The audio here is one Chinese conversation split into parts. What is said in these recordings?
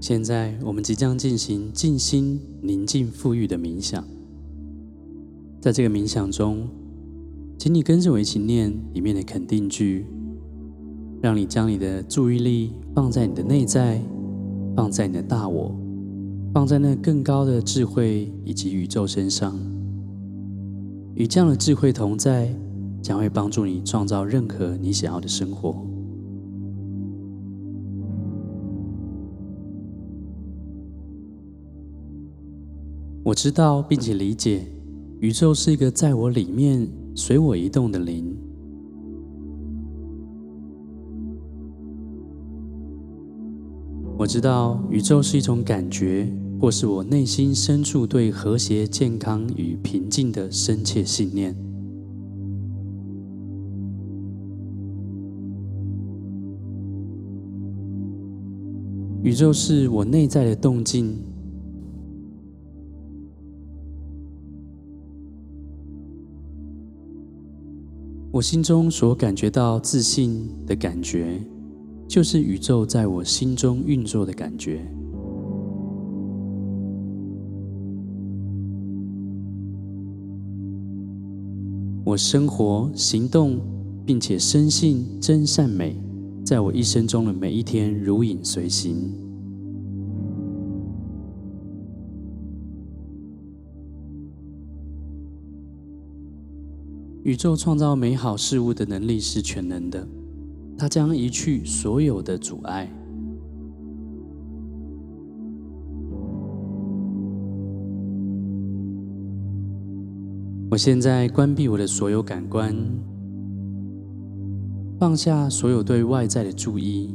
现在我们即将进行静心、宁静、富裕的冥想。在这个冥想中，请你跟着我一起念里面的肯定句，让你将你的注意力放在你的内在，放在你的大我，放在那更高的智慧以及宇宙身上。与这样的智慧同在，将会帮助你创造任何你想要的生活。我知道并且理解，宇宙是一个在我里面随我移动的灵。我知道宇宙是一种感觉，或是我内心深处对和谐、健康与平静的深切信念。宇宙是我内在的动静。我心中所感觉到自信的感觉，就是宇宙在我心中运作的感觉。我生活、行动，并且深信真善美，在我一生中的每一天如影随形。宇宙创造美好事物的能力是全能的，它将移去所有的阻碍。我现在关闭我的所有感官，放下所有对外在的注意。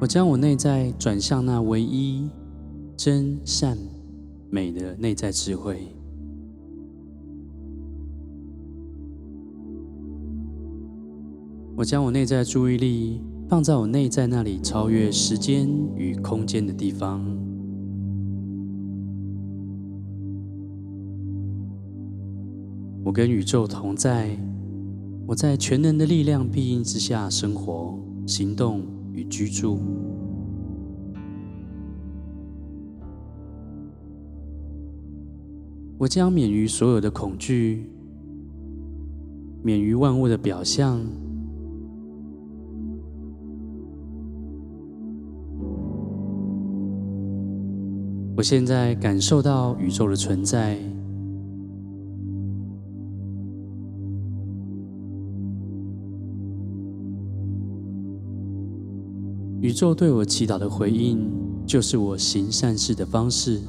我将我内在转向那唯一真善美的内在智慧。我将我内在注意力放在我内在那里超越时间与空间的地方。我跟宇宙同在，我在全能的力量庇荫之下生活、行动与居住。我将免于所有的恐惧，免于万物的表象。我现在感受到宇宙的存在。宇宙对我祈祷的回应，就是我行善事的方式。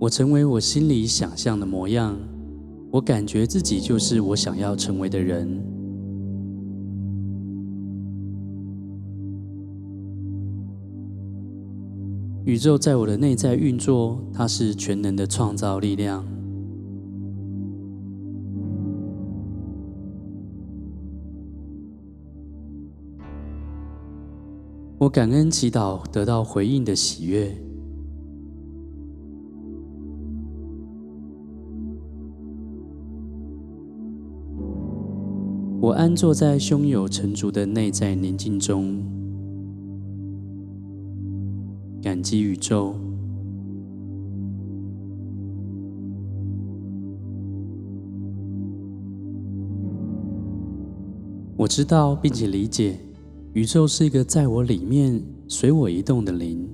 我成为我心里想象的模样，我感觉自己就是我想要成为的人。宇宙在我的内在运作，它是全能的创造力量。我感恩祈祷得到回应的喜悦。我安坐在胸有成竹的内在宁静中，感激宇宙。我知道并且理解。宇宙是一个在我里面随我移动的灵。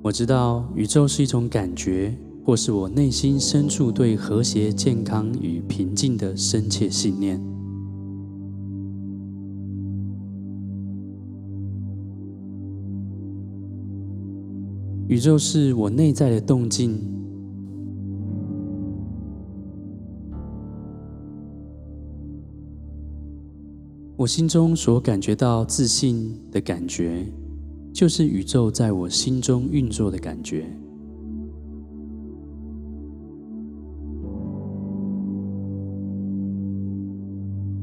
我知道宇宙是一种感觉，或是我内心深处对和谐、健康与平静的深切信念。宇宙是我内在的动静。我心中所感觉到自信的感觉，就是宇宙在我心中运作的感觉。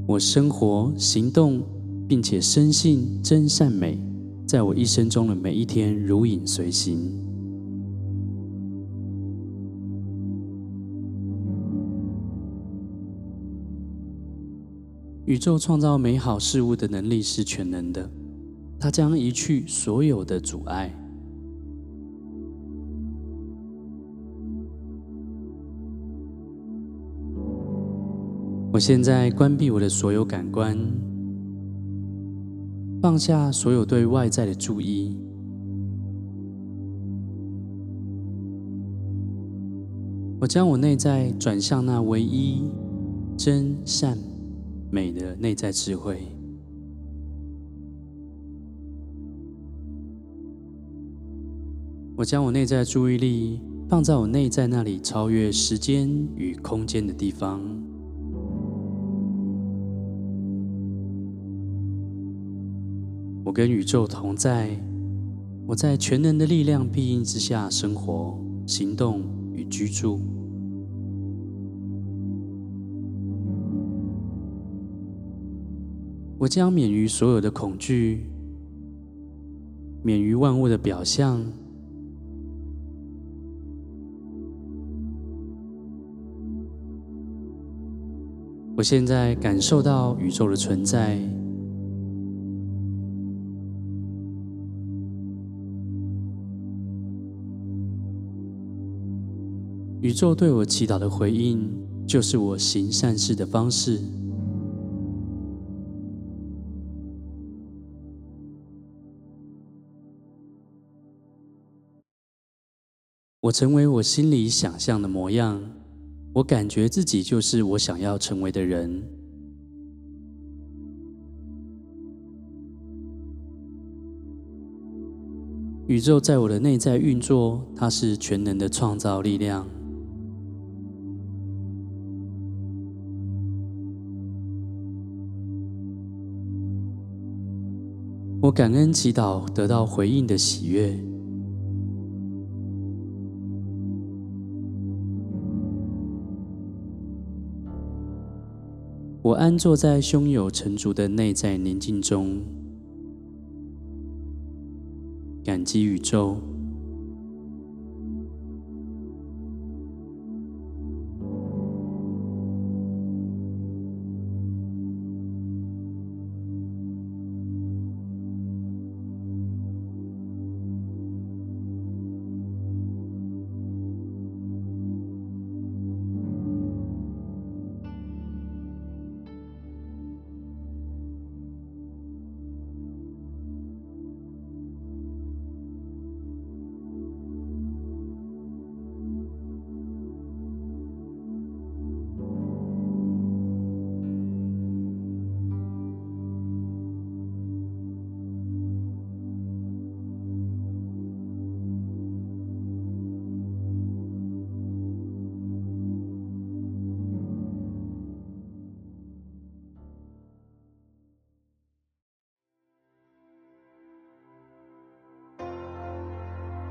我生活、行动，并且深信真善美，在我一生中的每一天如影随形。宇宙创造美好事物的能力是全能的，它将移去所有的阻碍。我现在关闭我的所有感官，放下所有对外在的注意。我将我内在转向那唯一真善美的内在智慧。我将我内在注意力放在我内在那里超越时间与空间的地方。跟宇宙同在，我在全能的力量庇荫之下生活、行动与居住。我将免于所有的恐惧，免于万物的表象。我现在感受到宇宙的存在，宇宙对我祈祷的回应，就是我行善事的方式。我成为我心里想象的模样。我感觉自己就是我想要成为的人。宇宙在我的内在运作，它是全能的创造力量。我感恩祈祷得到回应的喜悦。我安坐在胸有成竹的内在宁静中，感激宇宙。